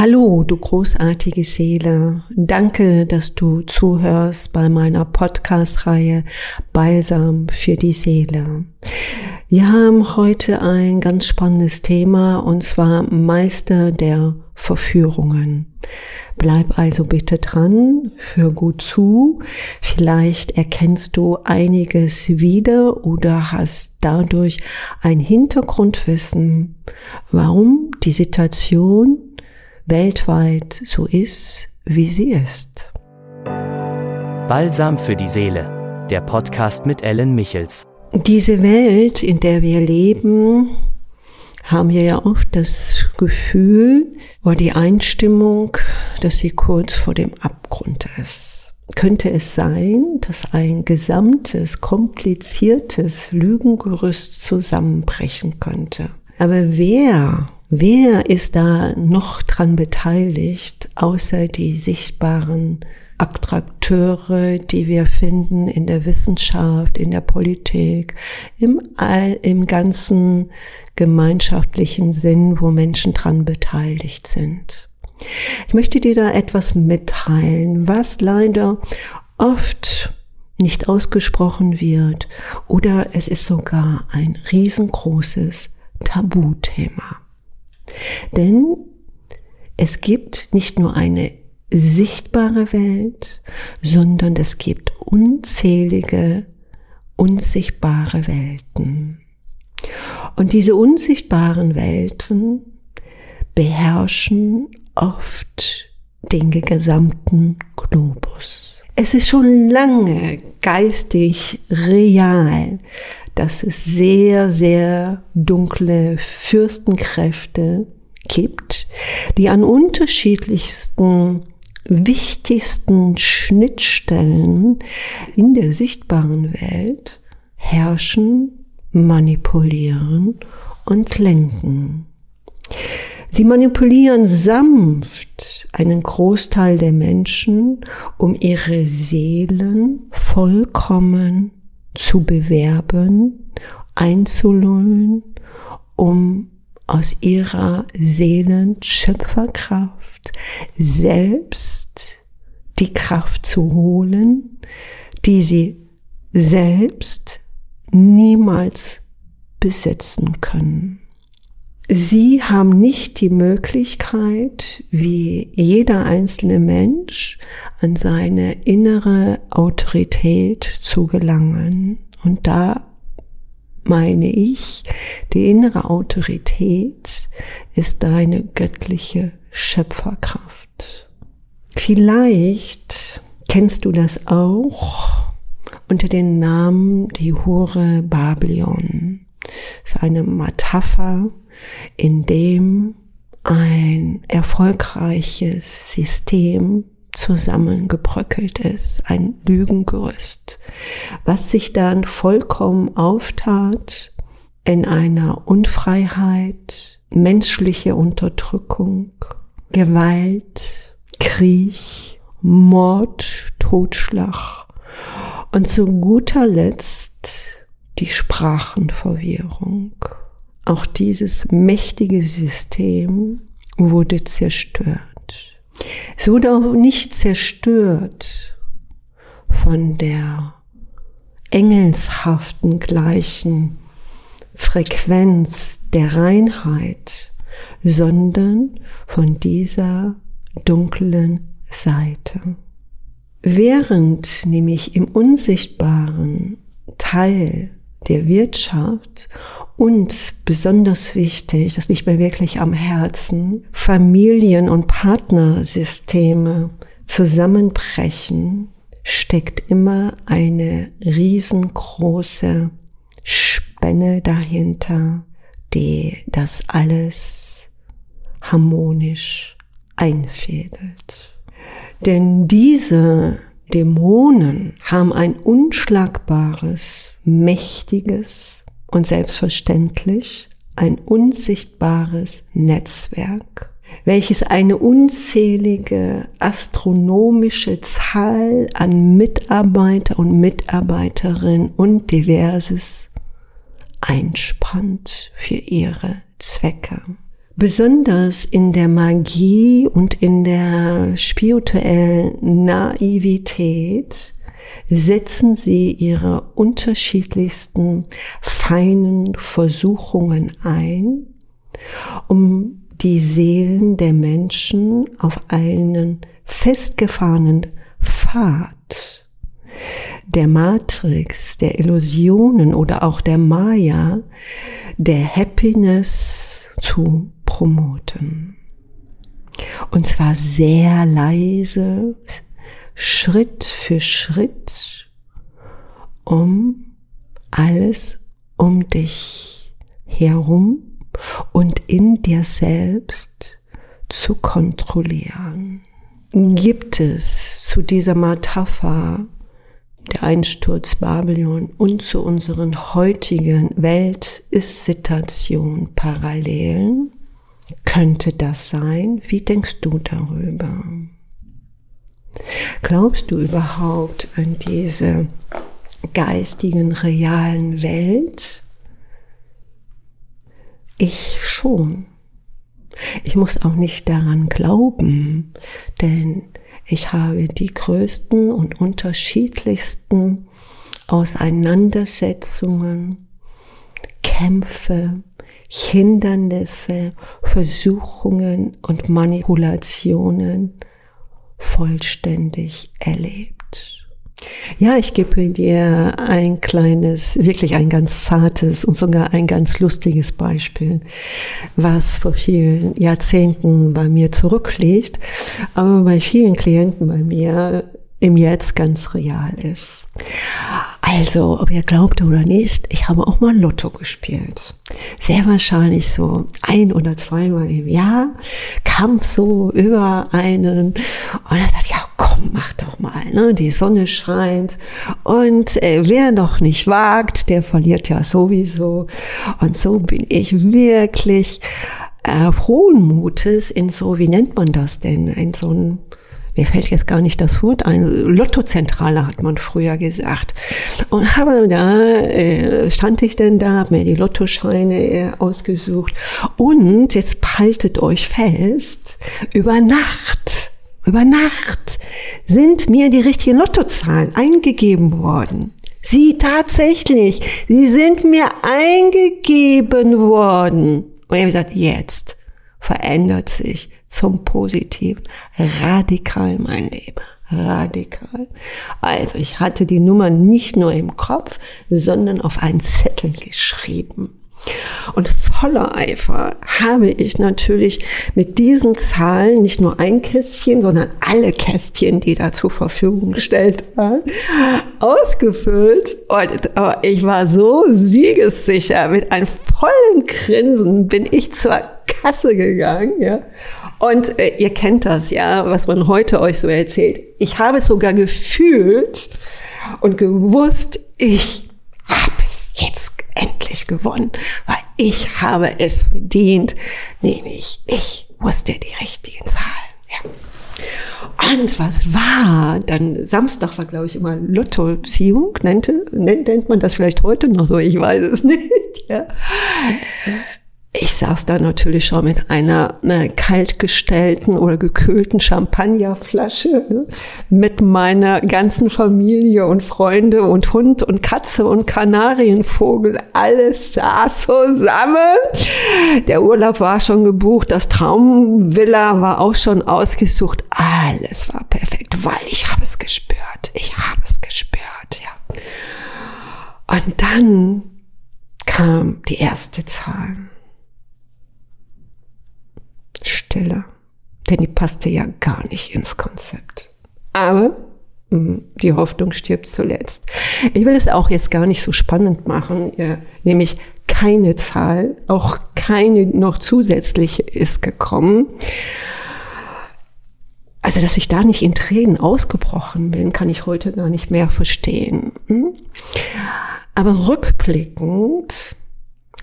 Hallo, du großartige Seele. Danke, dass du zuhörst bei meiner Podcast-Reihe Balsam für die Seele. Wir haben heute ein ganz spannendes Thema und zwar Meister der Verführungen. Bleib also bitte dran, hör gut zu. Vielleicht erkennst du einiges wieder oder hast dadurch ein Hintergrundwissen, warum die Situation weltweit so ist, wie sie ist. Balsam für die Seele, der Podcast mit Ellen Michels. Diese Welt, in der wir leben, haben wir ja oft das Gefühl oder die Einstimmung, dass sie kurz vor dem Abgrund ist. Könnte es sein, dass ein gesamtes, kompliziertes Lügengerüst zusammenbrechen könnte? Aber wer Wer ist da noch dran beteiligt, außer die sichtbaren Attrakteure, die wir finden in der Wissenschaft, in der Politik, im, all, im ganzen gemeinschaftlichen Sinn, wo Menschen dran beteiligt sind. Ich möchte dir da etwas mitteilen, was leider oft nicht ausgesprochen wird oder es ist sogar ein riesengroßes Tabuthema. Denn es gibt nicht nur eine sichtbare Welt, sondern es gibt unzählige unsichtbare Welten. Und diese unsichtbaren Welten beherrschen oft den gesamten Globus. Es ist schon lange geistig real, dass es sehr, sehr dunkle Fürstenkräfte gibt, die an unterschiedlichsten wichtigsten Schnittstellen in der sichtbaren Welt herrschen, manipulieren und lenken. Sie manipulieren sanft einen Großteil der Menschen, um ihre Seelen vollkommen zu bewerben, einzulullen, um aus ihrer Seelenschöpferkraft selbst die Kraft zu holen, die sie selbst niemals besitzen können. Sie haben nicht die Möglichkeit, wie jeder einzelne Mensch, an seine innere Autorität zu gelangen. Und da meine ich, die innere Autorität ist deine göttliche Schöpferkraft. Vielleicht kennst du das auch unter dem Namen die Hure Babylon. Das ist eine Metapher in dem ein erfolgreiches System zusammengebröckelt ist, ein Lügengerüst, was sich dann vollkommen auftat in einer Unfreiheit, menschliche Unterdrückung, Gewalt, Krieg, Mord, Totschlag und zu guter Letzt die Sprachenverwirrung. Auch dieses mächtige System wurde zerstört. Es wurde auch nicht zerstört von der engelshaften gleichen Frequenz der Reinheit, sondern von dieser dunklen Seite. Während nämlich im unsichtbaren Teil der Wirtschaft und besonders wichtig, das liegt mir wirklich am Herzen, Familien- und Partnersysteme zusammenbrechen, steckt immer eine riesengroße Spenne dahinter, die das alles harmonisch einfädelt. Denn diese Dämonen haben ein unschlagbares, mächtiges und selbstverständlich ein unsichtbares Netzwerk, welches eine unzählige astronomische Zahl an Mitarbeiter und Mitarbeiterinnen und diverses einspannt für ihre Zwecke. Besonders in der Magie und in der spirituellen Naivität setzen sie ihre unterschiedlichsten feinen Versuchungen ein, um die Seelen der Menschen auf einen festgefahrenen Pfad der Matrix, der Illusionen oder auch der Maya, der Happiness zu promoten. Und zwar sehr leise, Schritt für Schritt, um alles um dich herum und in dir selbst zu kontrollieren. Gibt es zu dieser Metapher der Einsturz Babylon und zu unseren heutigen Welt-Ist-Situation Parallelen? Könnte das sein? Wie denkst du darüber? Glaubst du überhaupt an diese geistigen, realen Welt? Ich schon. Ich muss auch nicht daran glauben, denn ich habe die größten und unterschiedlichsten Auseinandersetzungen, Kämpfe, Hindernisse, Versuchungen und Manipulationen vollständig erlebt. Ja, ich gebe dir ein kleines, wirklich ein ganz zartes und sogar ein ganz lustiges Beispiel, was vor vielen Jahrzehnten bei mir zurückliegt, aber bei vielen Klienten bei mir im Jetzt ganz real ist. Also, ob ihr glaubt oder nicht, ich habe auch mal Lotto gespielt. Sehr wahrscheinlich so ein oder zweimal im Jahr kam so über einen und er sagt, ja komm, mach doch mal, ne? die Sonne scheint und äh, wer noch nicht wagt, der verliert ja sowieso. Und so bin ich wirklich äh, frohen Mutes in so, wie nennt man das denn, in so ein mir fällt jetzt gar nicht das Wort ein, Lottozentrale hat man früher gesagt. Und habe da, äh, stand ich denn da, habe mir die Lottoscheine äh, ausgesucht. Und jetzt haltet euch fest, über Nacht, über Nacht sind mir die richtigen Lottozahlen eingegeben worden. Sie tatsächlich, sie sind mir eingegeben worden. Und ich habe gesagt, jetzt verändert sich zum Positiven. Radikal mein Leben. Radikal. Also ich hatte die Nummer nicht nur im Kopf, sondern auf einen Zettel geschrieben. Und voller Eifer habe ich natürlich mit diesen Zahlen nicht nur ein Kästchen, sondern alle Kästchen, die da zur Verfügung gestellt waren, ausgefüllt. Und ich war so siegessicher, mit einem vollen Grinsen bin ich zur Kasse gegangen, ja. Und äh, ihr kennt das, ja, was man heute euch so erzählt. Ich habe es sogar gefühlt und gewusst, ich habe es jetzt endlich gewonnen, weil ich habe es verdient, nämlich ich wusste die richtigen Zahlen. Ja. Und was war? Dann Samstag war, glaube ich, immer Lottoziehung, nennt, nennt man das vielleicht heute noch so, ich weiß es nicht. Ja. Ich saß da natürlich schon mit einer äh, kaltgestellten oder gekühlten Champagnerflasche ne, mit meiner ganzen Familie und Freunde und Hund und Katze und Kanarienvogel. Alles saß zusammen. Der Urlaub war schon gebucht, das Traumvilla war auch schon ausgesucht. Alles war perfekt, weil ich habe es gespürt. Ich habe es gespürt, ja. Und dann kam die erste Zahl. Stille. Denn die passte ja gar nicht ins Konzept. Aber hm, die Hoffnung stirbt zuletzt. Ich will es auch jetzt gar nicht so spannend machen, ja, nämlich keine Zahl, auch keine noch zusätzliche ist gekommen. Also, dass ich da nicht in Tränen ausgebrochen bin, kann ich heute gar nicht mehr verstehen. Hm? Aber rückblickend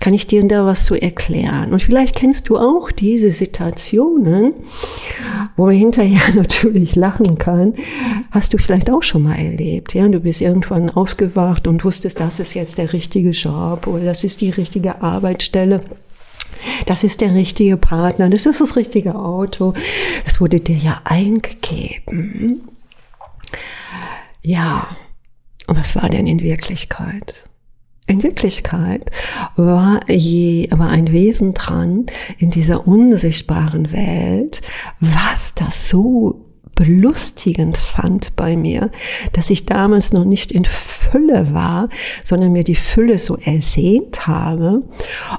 kann ich dir da was zu erklären. Und vielleicht kennst du auch diese Situationen, wo man hinterher natürlich lachen kann. Hast du vielleicht auch schon mal erlebt. Ja, du bist irgendwann aufgewacht und wusstest, das ist jetzt der richtige Job oder das ist die richtige Arbeitsstelle. Das ist der richtige Partner, das ist das richtige Auto. Das wurde dir ja eingegeben. Ja, und was war denn in Wirklichkeit? In Wirklichkeit war, je, war ein Wesen dran in dieser unsichtbaren Welt, was das so belustigend fand bei mir, dass ich damals noch nicht in Fülle war, sondern mir die Fülle so ersehnt habe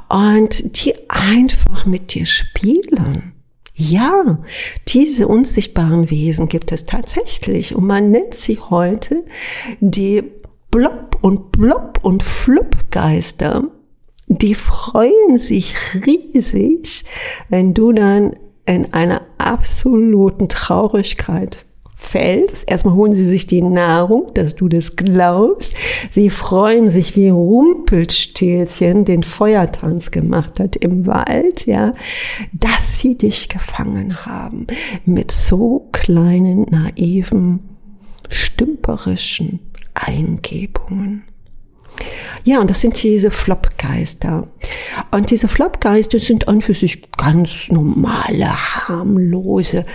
und die einfach mit dir spielen. Ja, diese unsichtbaren Wesen gibt es tatsächlich und man nennt sie heute die Blob und Blob und Fluppgeister. Die freuen sich riesig, wenn du dann in einer absoluten Traurigkeit fällst. Erstmal holen sie sich die Nahrung, dass du das glaubst. Sie freuen sich wie Rumpelstilzchen den Feuertanz gemacht hat im Wald, ja, dass sie dich gefangen haben mit so kleinen, naiven, stümperischen Eingebungen. Ja, und das sind diese Flopgeister. Und diese Flopgeister sind an für sich ganz normale, harmlose,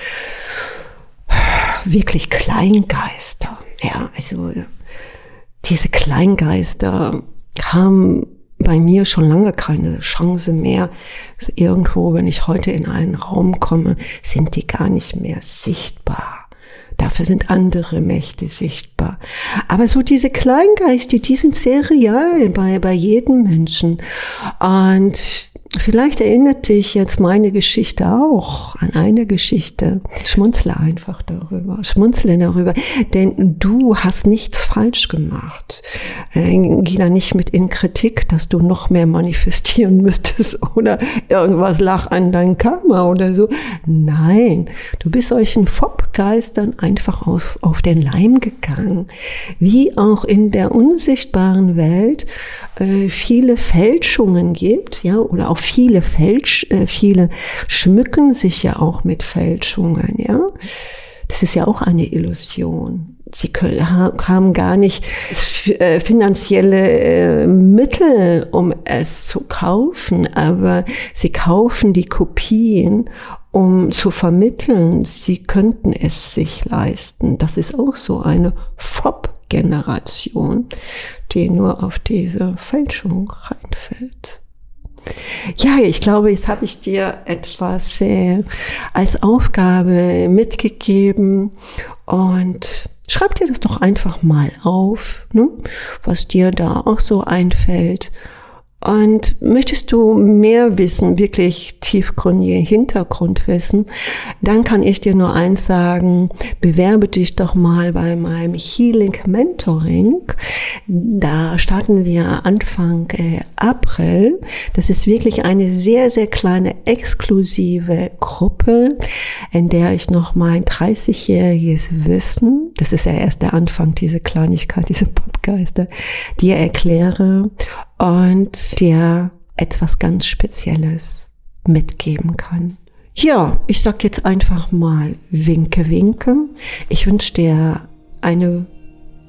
wirklich Kleingeister. Ja, also diese Kleingeister haben bei mir schon lange keine Chance mehr. Irgendwo, wenn ich heute in einen Raum komme, sind die gar nicht mehr sichtbar. Dafür sind andere Mächte sichtbar. Aber so diese Kleingeister, die sind sehr real bei, bei jedem Menschen. Und Vielleicht erinnert dich jetzt meine Geschichte auch an eine Geschichte. Schmunzle einfach darüber. Schmunzle darüber. Denn du hast nichts falsch gemacht. Äh, geh da nicht mit in Kritik, dass du noch mehr manifestieren müsstest oder irgendwas lach an dein Karma oder so. Nein, du bist solchen Fopp-Geistern einfach auf, auf den Leim gegangen. Wie auch in der unsichtbaren Welt äh, viele Fälschungen gibt, ja, oder auch viele Fälsch, äh, viele schmücken sich ja auch mit Fälschungen, ja. Das ist ja auch eine Illusion. Sie können, haben gar nicht äh, finanzielle äh, Mittel, um es zu kaufen, aber sie kaufen die Kopien, um zu vermitteln, sie könnten es sich leisten. Das ist auch so eine FOP-Generation, die nur auf diese Fälschung reinfällt. Ja, ich glaube, jetzt habe ich dir etwas äh, als Aufgabe mitgegeben und schreib dir das doch einfach mal auf, ne? was dir da auch so einfällt. Und möchtest du mehr wissen, wirklich tiefgründige Hintergrundwissen, dann kann ich dir nur eins sagen, bewerbe dich doch mal bei meinem Healing Mentoring. Da starten wir Anfang äh, April. Das ist wirklich eine sehr, sehr kleine exklusive Gruppe, in der ich noch mein 30-jähriges Wissen, das ist ja erst der Anfang, diese Kleinigkeit, diese Popgeister, dir erkläre und dir etwas ganz Spezielles mitgeben kann. Ja, ich sag jetzt einfach mal Winke, Winke. Ich wünsche dir eine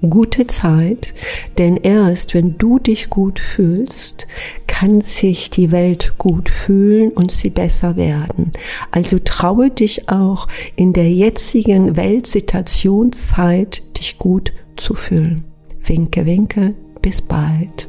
gute Zeit, denn erst wenn du dich gut fühlst, kann sich die Welt gut fühlen und sie besser werden. Also traue dich auch in der jetzigen Weltsituationszeit, dich gut zu fühlen. Winke, winke, bis bald.